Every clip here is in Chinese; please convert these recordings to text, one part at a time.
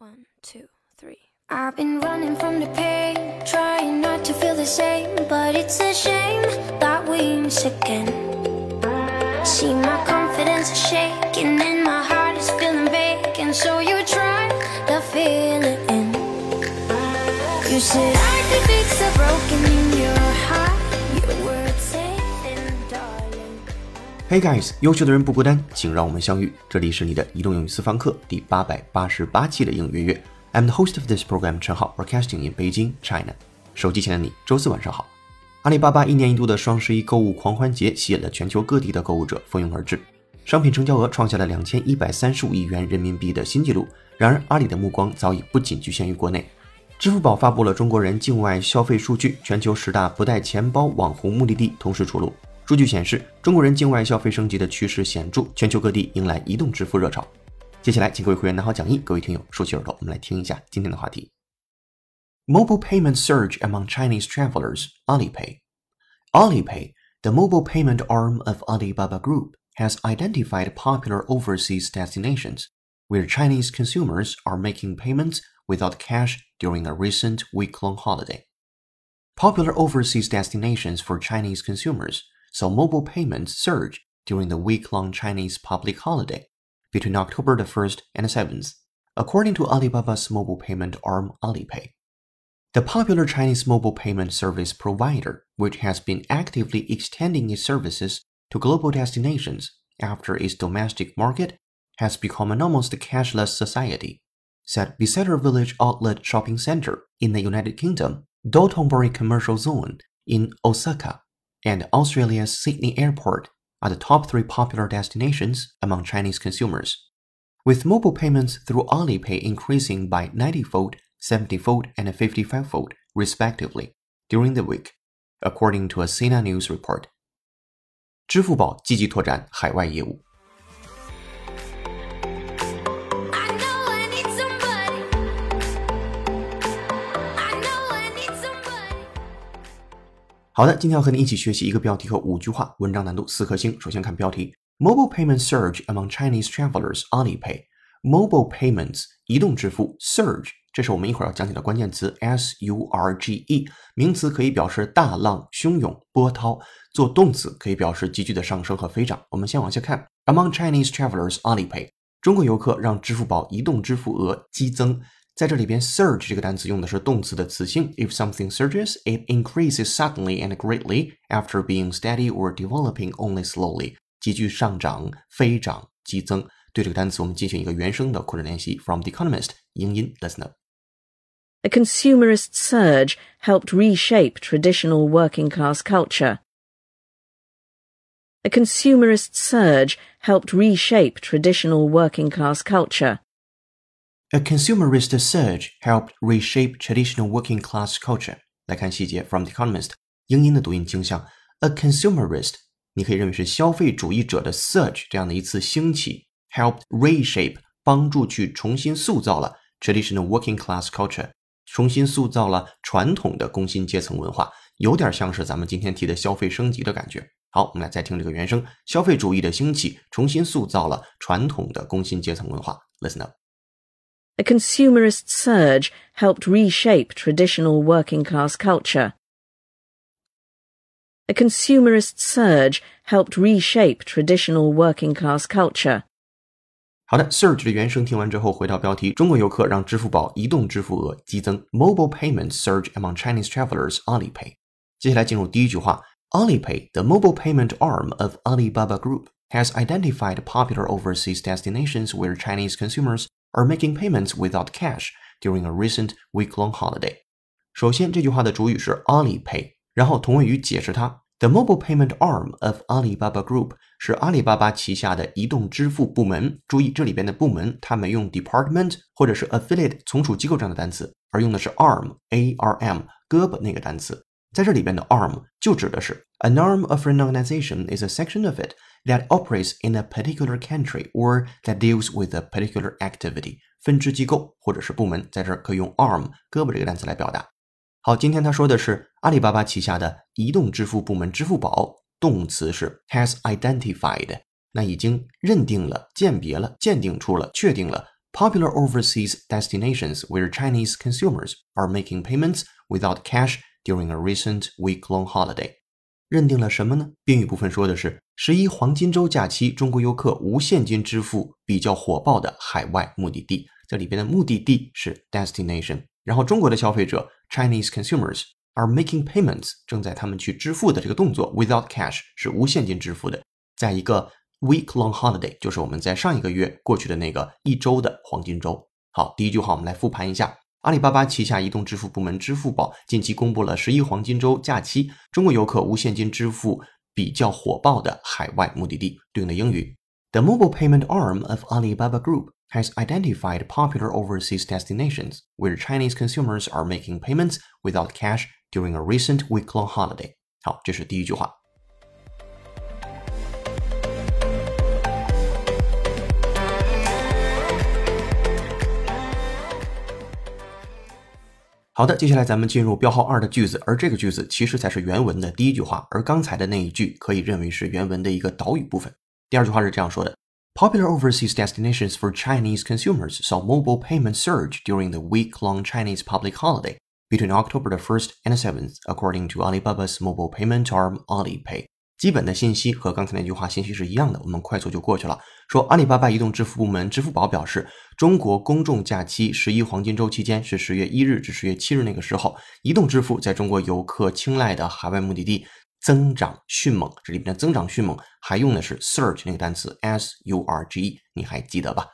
One, two, three. I've been running from the pain, trying not to feel the same, but it's a shame that we miss again. See my confidence is shaking and my heart is feeling vacant, so you try to fill it in. You said I could fix the broken in Hey guys，优秀的人不孤单，请让我们相遇。这里是你的移动英语私房课第八百八十八期的英语月。I'm the host of this program，陈浩，broadcasting in Beijing, China。手机前的你，周四晚上好。阿里巴巴一年一度的双十一购物狂欢节吸引了全球各地的购物者蜂拥而至，商品成交额创下了两千一百三十五亿元人民币的新纪录。然而，阿里的目光早已不仅局限于国内。支付宝发布了中国人境外消费数据，全球十大不带钱包网红目的地同时出炉。数据显示，中国人境外消费升级的趋势显着，全球各地迎来移动支付热潮。接下来，请各位会员拿好讲义，各位听友竖起耳朵，我们来听一下今天的话题。Mobile payment surge among Chinese travelers. Alipay. Alipay, the mobile payment arm of Alibaba Group, has identified popular overseas destinations where Chinese consumers are making payments without cash during a recent week-long holiday. Popular overseas destinations for Chinese consumers saw mobile payments surge during the week-long Chinese public holiday between October the 1st and the 7th, according to Alibaba's mobile payment arm Alipay. The popular Chinese mobile payment service provider, which has been actively extending its services to global destinations after its domestic market has become an almost cashless society, said Bicester Village Outlet Shopping Center in the United Kingdom, Dotonbori Commercial Zone in Osaka, and Australia's Sydney Airport are the top three popular destinations among Chinese consumers, with mobile payments through Alipay increasing by 90-fold, 70-fold, and 55-fold, respectively, during the week, according to a Sina News report. 支付宝积极拓展海外业务。 好的，今天要和你一起学习一个标题和五句话，文章难度四颗星。首先看标题：Mobile payment surge among Chinese travelers. Alipay. Mobile payments 移动支付 surge，这是我们一会儿要讲解的关键词 s u r g e，名词可以表示大浪汹涌、波涛，做动词可以表示急剧的上升和飞涨。我们先往下看，Among Chinese travelers. Alipay. 中国游客让支付宝移动支付额激增。在这里边，surge 这个单词用的是动词的词性。If something surges, it increases suddenly and greatly after being steady or developing only slowly。急剧上涨、飞涨、激增。对这个单词，我们进行一个原声的扩展练习。From The Economist，英音，Listen up。 A consumerist surge helped reshape traditional working class culture. A consumerist surge helped reshape traditional working class culture. A consumerist surge helped reshape traditional working class culture。来看细节，From The Economist，英音的读音倾向。A consumerist，你可以认为是消费主义者的 surge 这样的一次兴起，helped reshape 帮助去重新塑造了 traditional working class culture，重新塑造了传统的工薪阶层文化，有点像是咱们今天提的消费升级的感觉。好，我们来再听这个原声：消费主义的兴起，重新塑造了传统的工薪阶层文化。Listen up。A consumerist surge helped reshape traditional working class culture. A consumerist surge helped reshape traditional working class culture. 好的，surge 的原声听完之后，回到标题：中国游客让支付宝移动支付额激增，mobile payments surge among Chinese travelers. Alipay。接下来进入第一句话：Alipay, the mobile payment arm of Alibaba Group, has identified popular overseas destinations where Chinese consumers are making payments without cash during a recent week-long holiday。首先，这句话的主语是 Alipay，然后同位语解释它。The mobile payment arm of Alibaba Group 是阿里巴巴旗下的移动支付部门。注意，这里边的部门它没用 department 或者是 affiliate 从属机构这样的单词，而用的是 arm，a r m 胳膊那个单词。在这里边的 arm 就指的是 an arm of an organization is a section of it that operates in a particular country or that deals with a particular activity。分支机构或者是部门，在这儿可以用 arm 胳膊这个单词来表达。好，今天他说的是阿里巴巴旗下的移动支付部门支付宝，动词是 has identified，那已经认定了、鉴别了、鉴定出了、确定了 popular overseas destinations where Chinese consumers are making payments without cash During a recent week-long holiday。认定了什么呢？宾语部分说的是十一黄金周假期，中国游客无现金支付比较火爆的海外目的地。这里边的目的地是 destination，然后中国的消费者 Chinese consumers are making payments，正在他们去支付的这个动作 without cash 是无现金支付的，在一个 week-long holiday，就是我们在上一个月过去的那个一周的黄金周。好，第一句话我们来复盘一下。阿里巴巴旗下移动支付部门支付宝近期公布了十一黄金周假期中国游客无现金支付比较火爆的海外目的地。对应的英语：The mobile payment arm of Alibaba Group has identified popular overseas destinations where Chinese consumers are making payments without cash during a recent week-long holiday。好，这是第一句话。好的，接下来咱们进入标号二的句子，而这个句子其实才是原文的第一句话，而刚才的那一句可以认为是原文的一个导语部分。第二句话是这样说的：Popular overseas destinations for Chinese consumers saw mobile payment surge during the week-long Chinese public holiday between October the 1st and 7th, according to Alibaba's mobile payment arm Alipay. 基本的信息和刚才那句话信息是一样的，我们快速就过去了。说阿里巴巴移动支付部门支付宝表示，中国公众假期十一黄金周期间是十月一日至十月七日那个时候，移动支付在中国游客青睐的海外目的地增长迅猛。这里边的增长迅猛还用的是 surge 那个单词 s u r g 你还记得吧？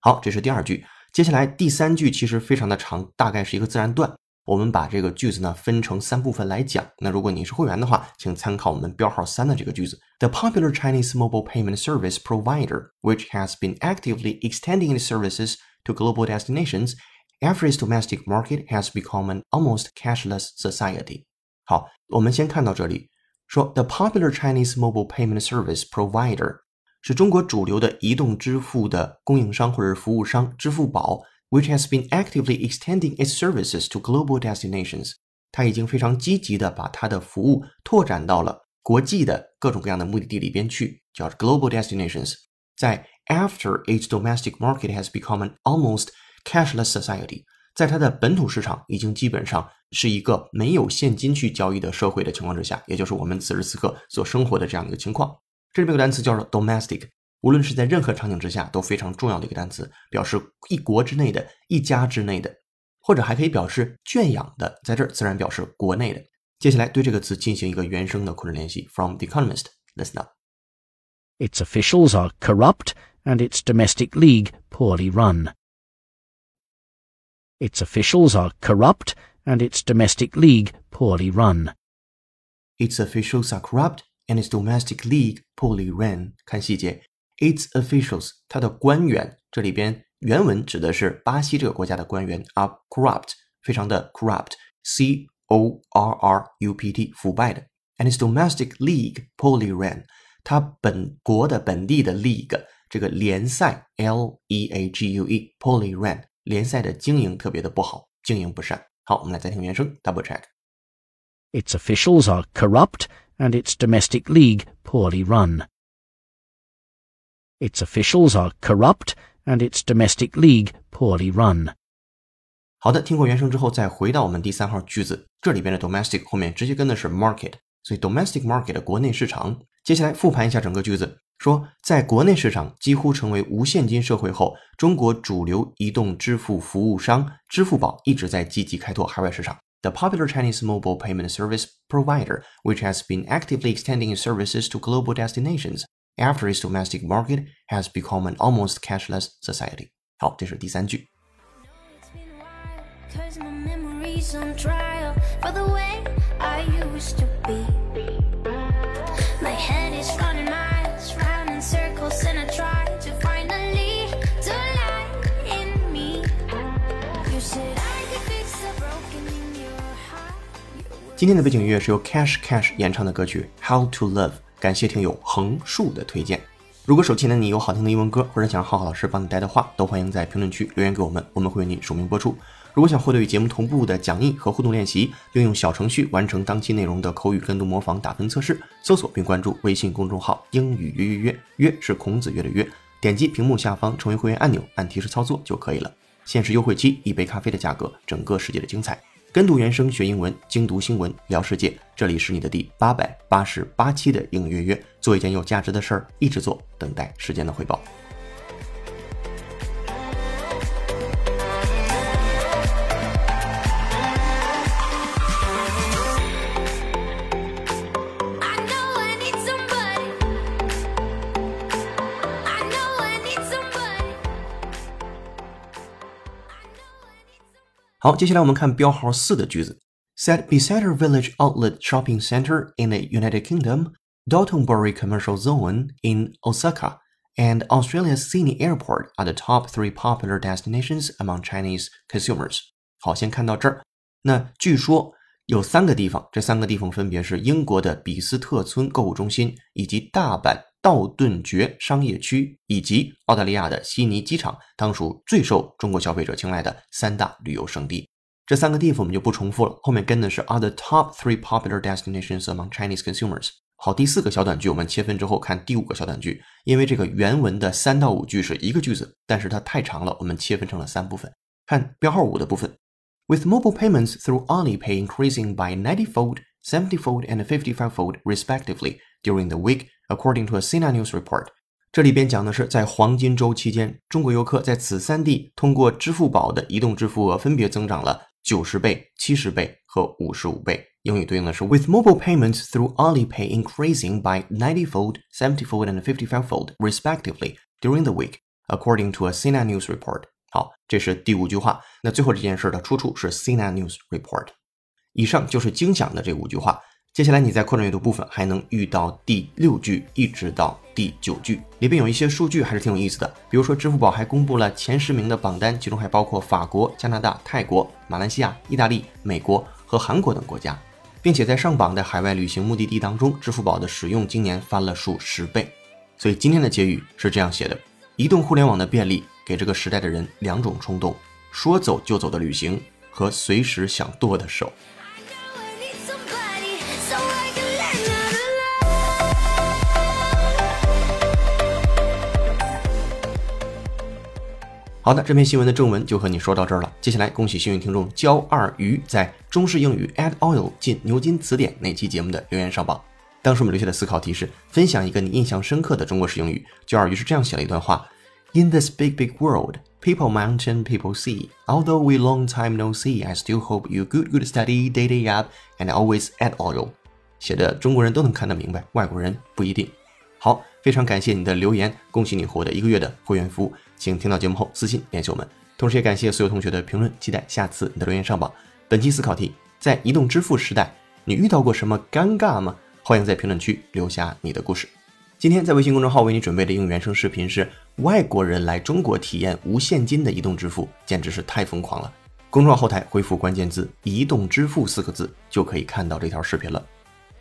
好，这是第二句。接下来第三句其实非常的长，大概是一个自然段。我们把这个句子呢分成三部分来讲。那如果你是会员的话，请参考我们标号三的这个句子：The popular Chinese mobile payment service provider, which has been actively extending its services to global destinations after its domestic market has become an almost cashless society。好，我们先看到这里，说 The popular Chinese mobile payment service provider 是中国主流的移动支付的供应商或者服务商，支付宝。 which has been actively extending its services to global destinations。它已经非常积极的把它的服务拓展到了国际的各种各样的目的地里边去，叫 global destinations。在 after its domestic market has become an almost cashless society，在它的本土市场已经基本上是一个没有现金去交易的社会的情况之下，也就是我们此时此刻所生活的这样一个情况。这里面有个单词叫做 domestic。无论是在任何场景之下都非常重要的一个单词，表示一国之内的、一家之内的，或者还可以表示圈养的，在这儿自然表示国内的。接下来对这个词进行一个原声的口令练习。From The Economist, listen up. Its officials are corrupt and its domestic league poorly run. Its officials are corrupt and its domestic league poorly run. Its officials are corrupt and its domestic league poorly run. 看细节。 Its officials，它的官员，这里边原文指的是巴西这个国家的官员，are corrupt，非常的 corrupt，c o r r u p t，腐败的。And its domestic league poorly ran，它本国的本地的 league 这个联赛 l e a g u e poorly ran，联赛的经营特别的不好，经营不善。好，我们来再听原声，double check。Its officials are corrupt and its domestic league poorly run. Its officials are corrupt and its domestic league poorly run. 好的，听过原声之后，再回到我们第三号句子，这里边的 domestic 后面直接跟的是 market，所以 domestic market 的国内市场。接下来复盘一下整个句子，说在国内市场几乎成为无现金社会后，中国主流移动支付服务商支付宝一直在积极开拓海外市场。The popular Chinese mobile payment service provider, which has been actively extending its services to global destinations, after its domestic market has become an almost cashless society。好，这是第三句。今天的背景音乐是由 Cash Cash 演唱的歌曲《How to Love》。 感谢听友横竖的推荐。如果手机的你有好听的英文歌，或者想让浩浩老师帮你带的话，都欢迎在评论区留言给我们，我们会为你署名播出。如果想获得与节目同步的讲义和互动练习，并用小程序完成当期内容的口语跟读模仿打分测试，搜索并关注微信公众号“英语约约约”，约是孔子约的约。点击屏幕下方成为会员按钮，按提示操作就可以了。限时优惠期，一杯咖啡的价格，整个世界的精彩。跟读原声学英文，精读新闻聊世界。这里是你的第八百八十八期的英语约约，做一件有价值的事儿，一直做，等待时间的回报。好，接下来我们看标号四的句子。Said Beside Village Outlet Shopping Center in the United Kingdom, Dotonbori Commercial Zone in Osaka, and Australia's Sydney Airport are the top three popular destinations among Chinese consumers. 好，先看到这儿。那据说有三个地方，这三个地方分别是英国的比斯特村购物中心，以及大阪 道顿崛商业区，以及澳大利亚的悉尼机场，当属最受中国消费者青睐的三大旅游胜地。这三个地方我们就不重复了，后面跟的是 are the top three popular destinations among Chinese consumers。好，第四个小短句我们切分之后看第五个小短句，因为这个原文的三到五句是一个句子，但是它太长了，我们切分成了三部分。看标号五的部分，With mobile payments through Alipay increasing by 90-fold, 70-fold, and 55-fold respectively during the week, according to a Sina News report。这里边讲的是在黄金周期间，中国游客在此三地通过支付宝的移动支付额分别增长了九十倍、七十倍和五十五倍。英语对应的是 With mobile payments through Alipay increasing by 90-fold, 70-fold, and 55-fold respectively during the week, according to a Sina News report。好，这是第五句话。那最后这件事的出处是 Sina News report。以上就是精讲的这五句话。接下来你在扩展阅读部分还能遇到第六句一直到第九句，里边有一些数据还是挺有意思的。比如说，支付宝还公布了前十名的榜单，其中还包括法国、加拿大、泰国、马来西亚、意大利、美国和韩国等国家，并且在上榜的海外旅行目的地当中，支付宝的使用今年翻了数十倍。所以今天的结语是这样写的：移动互联网的便利给这个时代的人两种冲动，说走就走的旅行和随时想剁的手。好的，这篇新闻的正文就和你说到这儿了。接下来，恭喜幸运听众焦二鱼在中式英语 Add Oil 进牛津词典那期节目的留言上榜。当时我们留下的思考题是分享一个你印象深刻的中国式英语。焦二鱼是这样写了一段话：In this big big world, people mountain, people sea. Although we long time no see, I still hope you good good study, day day up, and always add oil. 写的中国人都能看得明白，外国人不一定。好，非常感谢你的留言，恭喜你获得一个月的会员服务，请听到节目后私信联系我们。同时也感谢所有同学的评论，期待下次你的留言上榜。本期思考题：在移动支付时代，你遇到过什么尴尬吗？欢迎在评论区留下你的故事。今天在微信公众号为你准备的英语原声视频是外国人来中国体验无现金的移动支付，简直是太疯狂了。公众号后台回复关键字“移动支付”四个字，就可以看到这条视频了。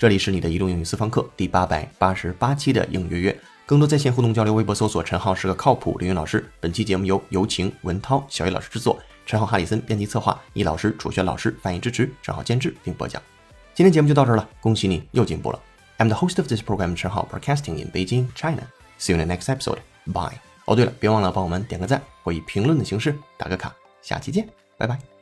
这里是你的移动英语私房课第八百八十八期的应约约，更多在线互动交流，微博搜索“陈浩是个靠谱留言老师”。本期节目由有请文涛、小易老师制作，陈浩、哈里森编辑策划，易老师、楚轩老师翻译支持，陈浩监制并播讲。今天节目就到这儿了，恭喜你又进步了。I'm the host of this program, 陈浩 Broadcasting in Beijing, China. See you in the next episode. Bye. 哦，对了，别忘了帮我们点个赞或以评论的形式打个卡。下期见，拜拜。